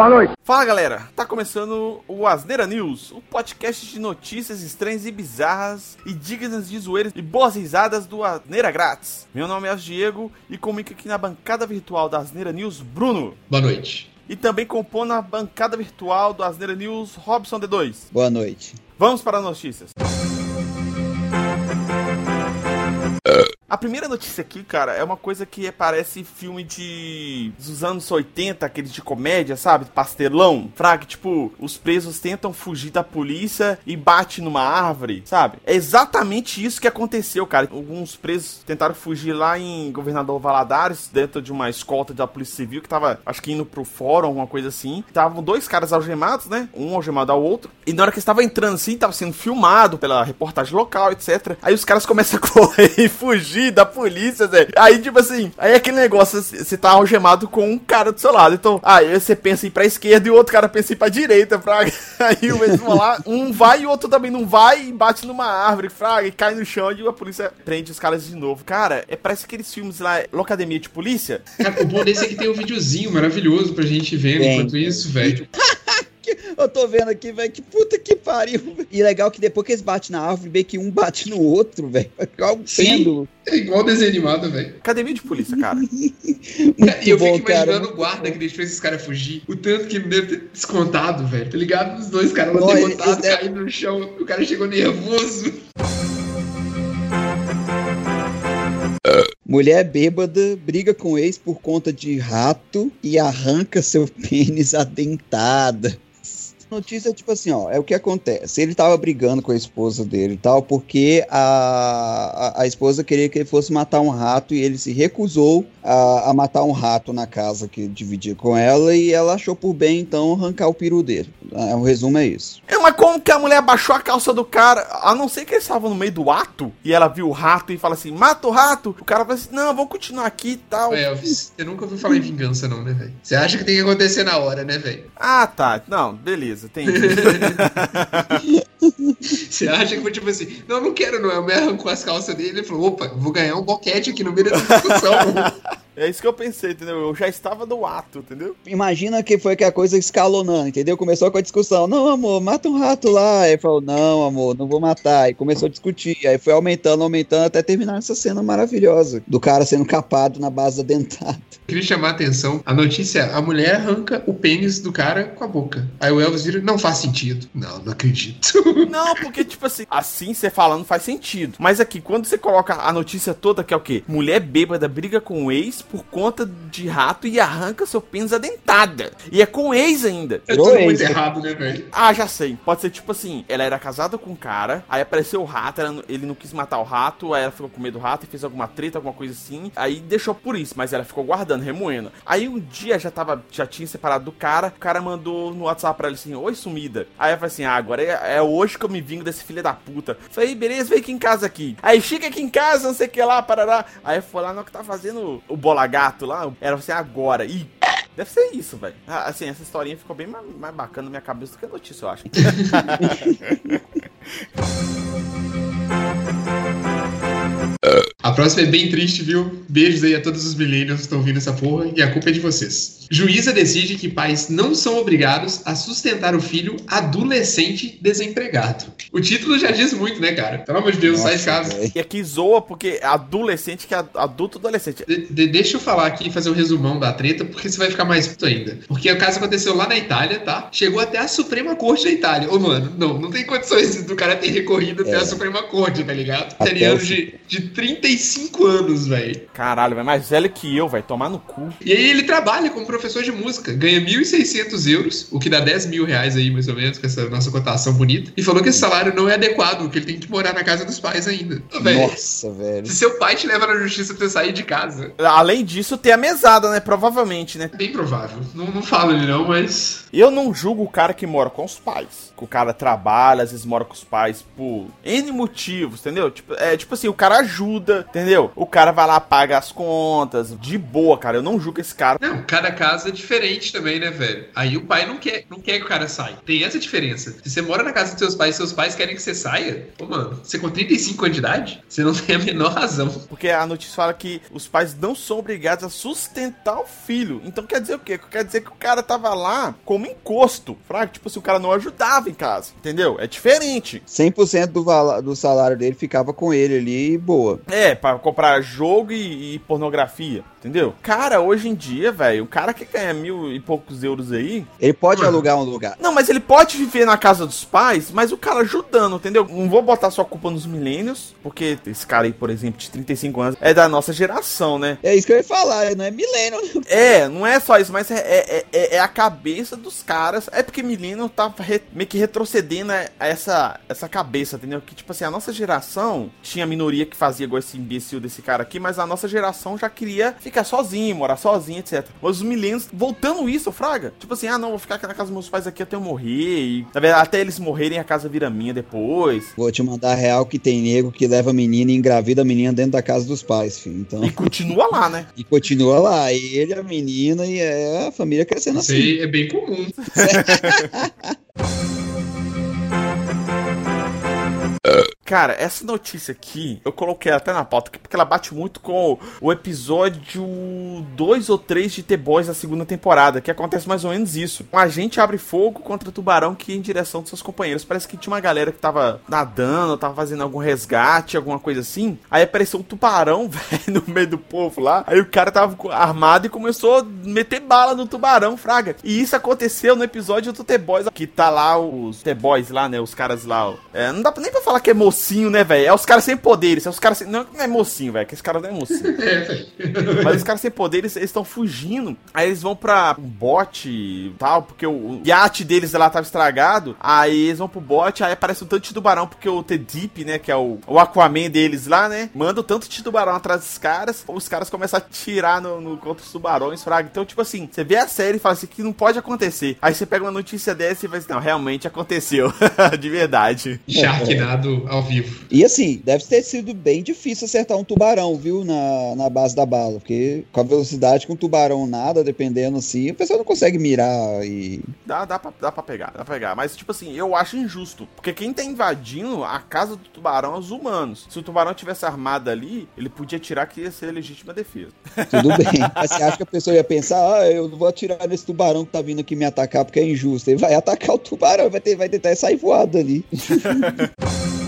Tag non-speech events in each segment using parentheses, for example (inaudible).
Boa noite. Fala galera, tá começando o Asneira News, o podcast de notícias estranhas e bizarras e dignas de zoeiras e boas risadas do Asneira Grátis. Meu nome é Diego e comigo aqui na bancada virtual da Asneira News, Bruno. Boa noite. E também compõe na bancada virtual do Asneira News, Robson D2. Boa noite. Vamos para as notícias. A primeira notícia aqui, cara, é uma coisa que parece filme de dos anos 80, aqueles de comédia, sabe? Pastelão. Fraga, tipo, os presos tentam fugir da polícia e bate numa árvore, sabe? É exatamente isso que aconteceu, cara. Alguns presos tentaram fugir lá em Governador Valadares, dentro de uma escolta da Polícia Civil, que tava, acho que indo pro fórum, alguma coisa assim. Estavam dois caras algemados, né? Um algemado ao outro. E na hora que estava entrando assim, tava sendo filmado pela reportagem local, etc. Aí os caras começam a (laughs) correr e fugir fugir da polícia, Zé. Aí, tipo assim, aí é aquele negócio, você tá algemado com um cara do seu lado. Então, aí você pensa em ir pra esquerda e o outro cara pensa em ir pra direita, fraga. (laughs) Aí o mesmo lá, um vai e o outro também não vai e bate numa árvore, fraga, e cai no chão e a polícia prende os caras de novo. Cara, é parece aqueles filmes lá, Locademia de Polícia. Cara, o bom desse é que tem um videozinho maravilhoso pra gente ver enquanto isso, velho. Eu tô vendo aqui, velho, que puta que pariu. Véio. E legal que depois que eles batem na árvore, bem que um bate no outro, velho. Igual um pêndulo. É igual desenho animado, velho. Academia de polícia, cara. (laughs) e eu bom, fico imaginando cara. o guarda que deixou esses caras fugir. O tanto que deve ter descontado, velho. Tá ligado? Os dois caras não ter botado, caindo no chão. O cara chegou nervoso. Mulher bêbada briga com ex por conta de rato e arranca seu pênis adentada notícia é tipo assim, ó, é o que acontece. Ele tava brigando com a esposa dele e tal, porque a, a, a, esposa queria que ele fosse matar um rato e ele se recusou a, a matar um rato na casa que dividia com ela e ela achou por bem, então, arrancar o peru dele. É, o resumo é isso. É, mas como que a mulher baixou a calça do cara, a não ser que eles estavam no meio do ato e ela viu o rato e fala assim, mata o rato, o cara fala assim, não, vamos continuar aqui e tal. É, você nunca ouviu falar em vingança não, né, velho? Você acha que tem que acontecer na hora, né, velho? Ah, tá. Não, beleza beleza, entendi. (laughs) Você acha que foi tipo assim, não, não quero, não. Eu me arrancou as calças dele e falou, opa, vou ganhar um boquete aqui no meio dessa discussão. (laughs) É isso que eu pensei, entendeu? Eu já estava no ato, entendeu? Imagina que foi que a coisa escalonando, entendeu? Começou com a discussão. Não, amor, mata um rato lá. Aí falou, não, amor, não vou matar. Aí começou a discutir. Aí foi aumentando, aumentando, até terminar essa cena maravilhosa. Do cara sendo capado na base da dentada. Queria chamar a atenção. A notícia a mulher arranca o pênis do cara com a boca. Aí o Elvis vira, não faz sentido. Não, não acredito. (laughs) Não, porque, tipo assim, assim você falando faz sentido. Mas aqui, quando você coloca a notícia toda, que é o quê? Mulher bêbada briga com o ex por conta de rato e arranca seu pênis adentada. E é com ex ainda. É tudo muito errado, né, velho? Ah, já sei. Pode ser tipo assim: ela era casada com um cara, aí apareceu o rato, ela, ele não quis matar o rato, aí ela ficou com medo do rato e fez alguma treta, alguma coisa assim. Aí deixou por isso, mas ela ficou guardando, remoendo. Aí um dia já tava, já tinha separado do cara, o cara mandou no WhatsApp pra ela assim: Oi, sumida. Aí ela falou assim: Ah, agora é, é hoje que eu me vingo desse filho da puta. Falei, beleza, vem aqui em casa aqui. Aí chega aqui em casa, não sei o que lá, parará. Aí foi lá no que tá fazendo o bola gato lá, era assim, agora. E deve ser isso, velho. Ah, assim, essa historinha ficou bem mais, mais bacana na minha cabeça do que a notícia, eu acho. (laughs) A próxima é bem triste, viu? Beijos aí a todos os millennials que estão ouvindo essa porra e a culpa é de vocês. Juíza decide que pais não são obrigados a sustentar o filho adolescente desempregado. O título já diz muito, né, cara? Pelo amor de Deus, Nossa, sai de casa. E aqui zoa porque adolescente que é adulto adolescente. De, de, deixa eu falar aqui e fazer um resumão da treta, porque você vai ficar mais puto ainda. Porque o caso aconteceu lá na Itália, tá? Chegou até a Suprema Corte da Itália. Ô, mano, não, não tem condições do cara ter recorrido até a é. Suprema Corte, tá ligado? Italiano de, de 35 anos, velho. Caralho, é mais velho que eu, vai tomar no cu. E aí ele trabalha como professor de música, ganha 1.600 euros, o que dá 10 mil reais aí, mais ou menos, com essa nossa cotação bonita. E falou que esse salário não é adequado, que ele tem que morar na casa dos pais ainda. Véio, Nossa, velho. Se seu pai te leva na justiça pra você sair de casa. Além disso, tem a mesada, né? Provavelmente, né? Bem provável. Não, não falo ele não, mas Eu não julgo o cara que mora com os pais. Que o cara trabalha, às vezes mora com os pais por N motivos, entendeu? Tipo, é tipo assim, o cara ajuda, entendeu? O cara vai lá, paga as contas, de boa, cara. Eu não julgo esse cara. Não, cada casa é diferente também, né, velho? Aí o pai não quer, não quer que o cara saia. Tem essa diferença. Se você mora na casa dos seus pais e seus pais querem que você saia, pô, mano, você com 35 anos de idade, você não tem a menor razão. Porque a notícia fala que os pais não são obrigados a sustentar o filho. Então quer dizer o quê? Quer dizer que o cara tava lá como encosto. Fraco, tipo assim, o cara não ajudava em casa. Entendeu? É diferente. 100% do, do salário dele ficava com ele ali e boa. É, pra comprar jogo e, e pornografia. Entendeu? Cara, hoje em dia, velho, o cara que ganha mil e poucos euros aí. Ele pode alugar um lugar. Não, mas ele pode viver na casa dos pais, mas o cara ajudando, entendeu? Não vou botar só a culpa nos milênios, porque esse cara aí, por exemplo, de 35 anos, é da nossa geração, né? É isso que eu ia falar, não é milênio. (laughs) É, não é só isso, mas é, é, é- é a cabeça dos caras. É porque Millennium tá re- meio que retrocedendo a essa, essa cabeça, entendeu? Que, tipo assim, a nossa geração tinha minoria que fazia igual esse imbecil desse cara aqui, mas a nossa geração já queria ficar sozinho, morar sozinho, etc. Mas os milênios, voltando isso, Fraga, tipo assim, ah, não, vou ficar na casa dos meus pais aqui até eu morrer. E, na verdade, até eles morrerem, a casa vira minha depois. Vou te mandar real que tem nego que leva a menina e engravida a menina dentro da casa dos pais, filho. Então, E continua lá, né? e continua lá, ele, a menina e é a família crescendo Isso assim. aí é bem comum. (laughs) Cara, essa notícia aqui, eu coloquei até na pauta porque ela bate muito com o episódio 2 ou 3 de The Boys da segunda temporada, que acontece mais ou menos isso. Um agente abre fogo contra o tubarão que ia em direção dos seus companheiros. Parece que tinha uma galera que tava nadando, tava fazendo algum resgate, alguma coisa assim. Aí apareceu um tubarão, (laughs) velho, no meio do povo lá. Aí o cara tava armado e começou a meter bala no tubarão, fraga. E isso aconteceu no episódio do The Boys, que tá lá os The Boys lá, né, os caras lá. É, não dá nem pra falar que é mocinho, né, velho? É os caras sem poderes, é os caras sem... Não, não é mocinho, velho, que esse cara não é mocinho. (laughs) É. Mas os caras sem poderes, eles estão fugindo. Aí eles vão pra um bote e tal, porque o, o iate deles lá tava estragado. Aí eles vão pro bote, aí aparece um tanto de tubarão, porque o T-Deep, né, que é o, o Aquaman deles lá, né, manda um tanto de tubarão atrás dos caras. Os caras começam a tirar no, no contra os tubarões, fraga. Então, tipo assim, você vê a série e fala assim, que não pode acontecer. Aí você pega uma notícia dessa e vai assim, não, realmente aconteceu. (laughs) de verdade. Sharknado ao vivo. E assim, deve ter sido bem difícil acertar um tubarão, viu, na, na base da bala. Porque com a velocidade que um tubarão nada, dependendo assim, a pessoa não consegue mirar e. Dá, dá, pra, dá pra pegar, dá pra pegar. Mas, tipo assim, eu acho injusto. Porque quem tá invadindo a casa do tubarão é os humanos. Se o tubarão tivesse armado ali, ele podia tirar que ia ser legítima defesa. Tudo (laughs) bem. Mas você acha que a pessoa ia pensar, ah, eu não vou atirar nesse tubarão que tá vindo aqui me atacar porque é injusto. Ele vai atacar o tubarão, vai, ter, vai tentar sair voado ali. (laughs)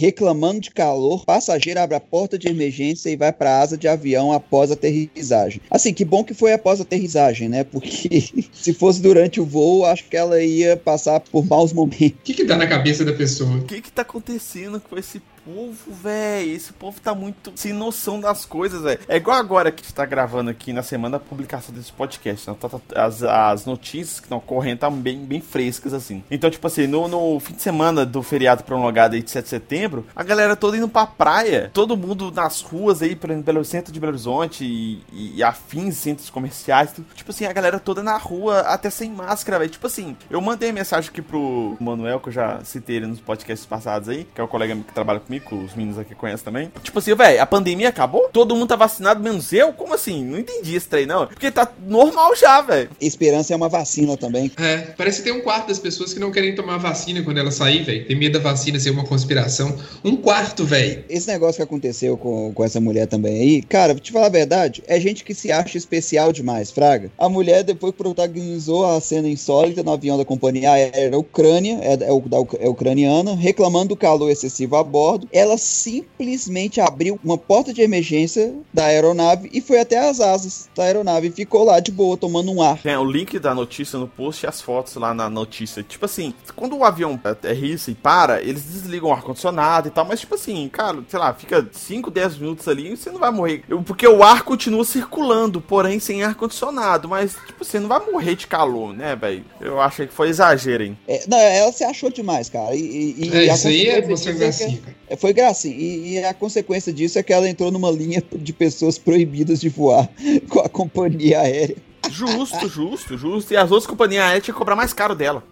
Reclamando de calor, passageiro abre a porta de emergência e vai para a asa de avião após a aterrissagem. Assim, que bom que foi após a aterrissagem, né? Porque (laughs) se fosse durante o voo, acho que ela ia passar por maus momentos. O que que dá na cabeça da pessoa? O que que tá acontecendo com esse povo, velho? Esse povo tá muito sem noção das coisas, velho. É igual agora que a gente tá gravando aqui na semana da publicação desse podcast. Né? Tá- tá- As, as notícias que estão correndo estão bem, bem frescas, assim. Então, tipo assim, no, no fim de semana do feriado prolongado aí de 7 de setembro, a galera toda indo pra praia. Todo mundo nas ruas aí, pelo, centro de Belo Horizonte e, e, e afins, centros comerciais. Tipo assim, a galera toda na rua, até sem máscara, velho. Tipo assim, eu mandei mensagem aqui pro Manuel, que eu já citei ele nos podcasts passados aí, que é o colega que trabalha comigo, que os meninos aqui conhecem também. Tipo assim, velho, a pandemia acabou? Todo mundo tá vacinado, menos eu? Como assim? Não entendi esse trem, não. Porque tá normal já, velho. Esperança é uma vacina também. É, parece que tem um quarto das pessoas que não querem tomar vacina quando ela sair, velho. Tem medo da vacina ser uma conspiração. Um quarto, velho. Esse negócio que aconteceu com, com essa mulher também aí, cara, pra te falar a verdade, é gente que se acha especial demais, Fraga. A mulher depois protagonizou a cena insólita no avião da companhia aérea Ucrânia, é, é, Uc- é ucraniana, reclamando do calor excessivo a bordo. Ela simplesmente abriu uma porta de emergência da aeronave e foi até as asas da aeronave e ficou lá de boa, tomando um ar. Tem o link da notícia no post e as fotos lá na notícia. Tipo assim, quando o avião aterrissa e para, eles desligam o ar-condicionado e tal, mas tipo assim, cara, sei lá, fica 5, 10 minutos ali e você não vai morrer. Porque o ar continua circulando, porém sem ar-condicionado, mas tipo, você não vai morrer de calor, né, velho? Eu achei que foi exagero, hein? É, não, ela se achou demais, cara. E, e- e É, a isso aí é você é gracinha, cara. É, Foi gracinha. E, e a consequência disso é que ela entrou numa linha de pessoas proibidas de voar (laughs) com a companhia aérea. Justo, justo, justo. E as outras companhias aéreas tinham que cobrar mais caro dela.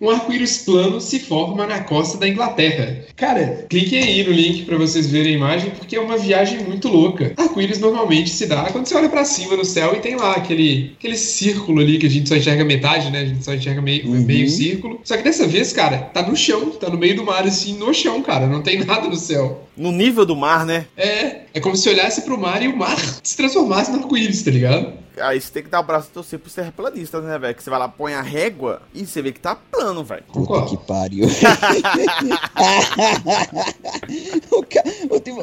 Um arco-íris plano se forma na costa da Inglaterra. Cara, cliquem aí no link para vocês verem a imagem, porque é uma viagem muito louca. Arco-íris normalmente se dá quando você olha para cima no céu e tem lá aquele, aquele círculo ali que a gente só enxerga metade, né? A gente só enxerga meio, uhum. meio círculo. Só que dessa vez, cara, tá no chão, tá no meio do mar, assim, no chão, cara. Não tem (laughs) nada no céu. No nível do mar, né? É, é como se olhasse pro mar e o mar se transformasse no arco-íris, tá ligado? Aí você tem que dar o braço a torcer pros terraplanistas, né, velho? Que você vai lá, põe a régua e você vê que tá plano, velho. Puta que pariu. (laughs) o, ca...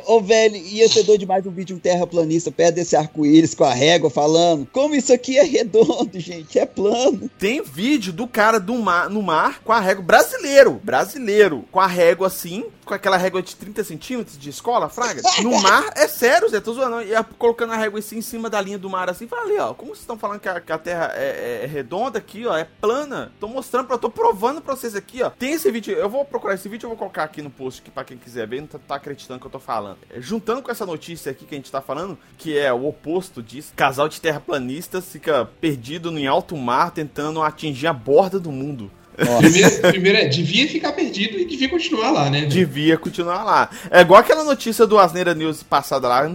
o, velho, ia ser doido demais um vídeo de um terraplanista perto desse arco-íris com a régua falando como isso aqui é redondo, gente, é plano. Tem vídeo do cara do mar, no mar com a régua brasileiro, brasileiro, com a régua assim, com aquela régua de 30 centímetros de escola, fraga. No mar, é sério, Zé, tô zoando. E colocando a régua assim em cima da linha do mar assim, fala ali, ó, como vocês estão falando que a, que a Terra é, é, é, redonda aqui, ó, é plana. Tô mostrando, pra, tô provando pra vocês aqui, ó. Tem esse vídeo, eu vou procurar esse vídeo, eu vou colocar aqui no post aqui pra quem quiser ver, não tá, tá acreditando que eu tô falando. É, juntando com essa notícia aqui que a gente tá falando, que é o oposto disso, casal de terraplanistas fica perdido em alto mar tentando atingir a borda do mundo. Primeiro, primeiro é, devia ficar perdido e devia continuar lá, né? Devia continuar lá. É igual aquela notícia do Asneira News passada lá,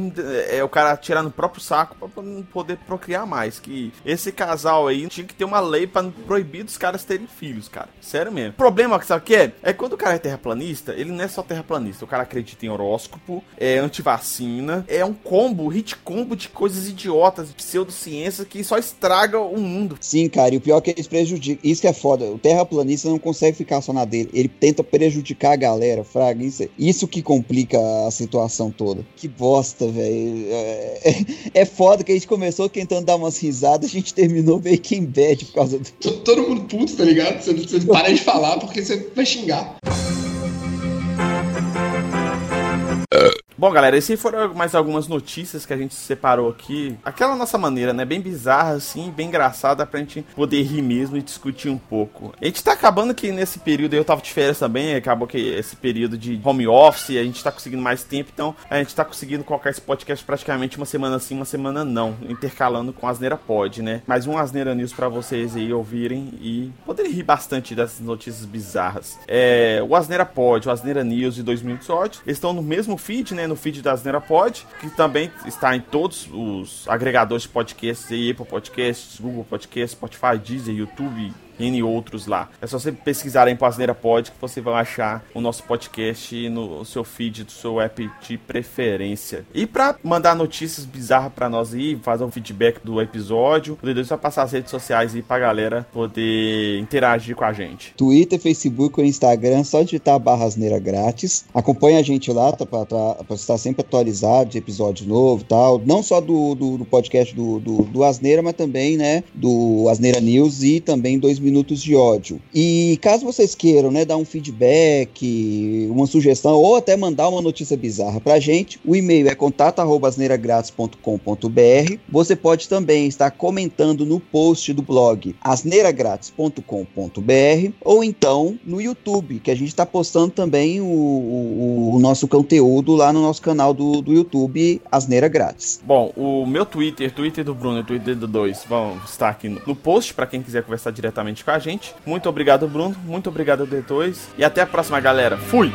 é o cara tirar no próprio saco pra não poder procriar mais. Que esse casal aí tinha que ter uma lei pra proibir dos caras terem filhos, cara. Sério mesmo. O problema, sabe o que é? É quando o cara é terraplanista, ele não é só terraplanista. O cara acredita em horóscopo, é antivacina, é um combo, hit combo de coisas idiotas, de pseudociência que só estraga o mundo. Sim, cara, e o pior é que eles prejudicam. Isso que é foda. O terra terraplanista não consegue ficar só na dele. Ele tenta prejudicar a galera, fraga. Isso, isso que complica a situação toda. Que bosta, velho. É, é, (laughs) é, foda que a gente começou tentando dar umas risadas, a gente terminou meio que em bad por causa do. Todo mundo puto, tá ligado? Você, você para de falar porque você vai xingar. Bom, galera, essas foram mais algumas notícias que a gente separou aqui. Aquela nossa maneira, né? Bem bizarra, assim, bem engraçada pra gente poder rir mesmo e discutir um pouco. A gente tá acabando que nesse período, eu tava de férias também, acabou que esse período de home office, a gente tá conseguindo mais tempo, então a gente tá conseguindo colocar esse podcast praticamente uma semana sim, uma semana não, intercalando com Asneira Pod, né? Mais um Asneira News pra vocês aí ouvirem e poderem rir bastante dessas notícias bizarras. É, o Asneira Pod, o Asneira News de 2018, eles estão no mesmo feed, né? No feed da Asneira Pod, que também está em todos os agregadores de podcasts, Apple Podcasts, Google Podcasts, Spotify, Deezer, YouTube, N outros lá. É só você pesquisar em Asneira Pod que você vai achar o nosso podcast no seu feed do seu app de preferência. E para mandar notícias bizarras para nós aí, fazer um feedback do episódio, o só passar as redes sociais aí pra galera poder interagir com a gente. Twitter, Facebook ou Instagram, só digitar barra asneira grátis. Acompanha a gente lá tá, pra estar sempre atualizado de episódio novo tal. Não só do, do, do podcast do, do, do Asneira, mas também, né, do Asneira News e também dois minutos de ódio. E caso vocês queiram, né, dar um feedback, uma sugestão ou até mandar uma notícia bizarra pra gente, o e-mail é contato@asneiragratis.com.br. Você pode também estar comentando no post do blog asneiragratis.com.br ou então no YouTube, que a gente está postando também o, o, o, nosso conteúdo lá no nosso canal do, do YouTube Asneira Grátis. Bom, o meu Twitter, Twitter do Bruno e Twitter do 2 vão estar aqui no post para quem quiser conversar com a gente. Muito obrigado, Bruno. Muito obrigado, D2. E até a próxima, galera. Fui!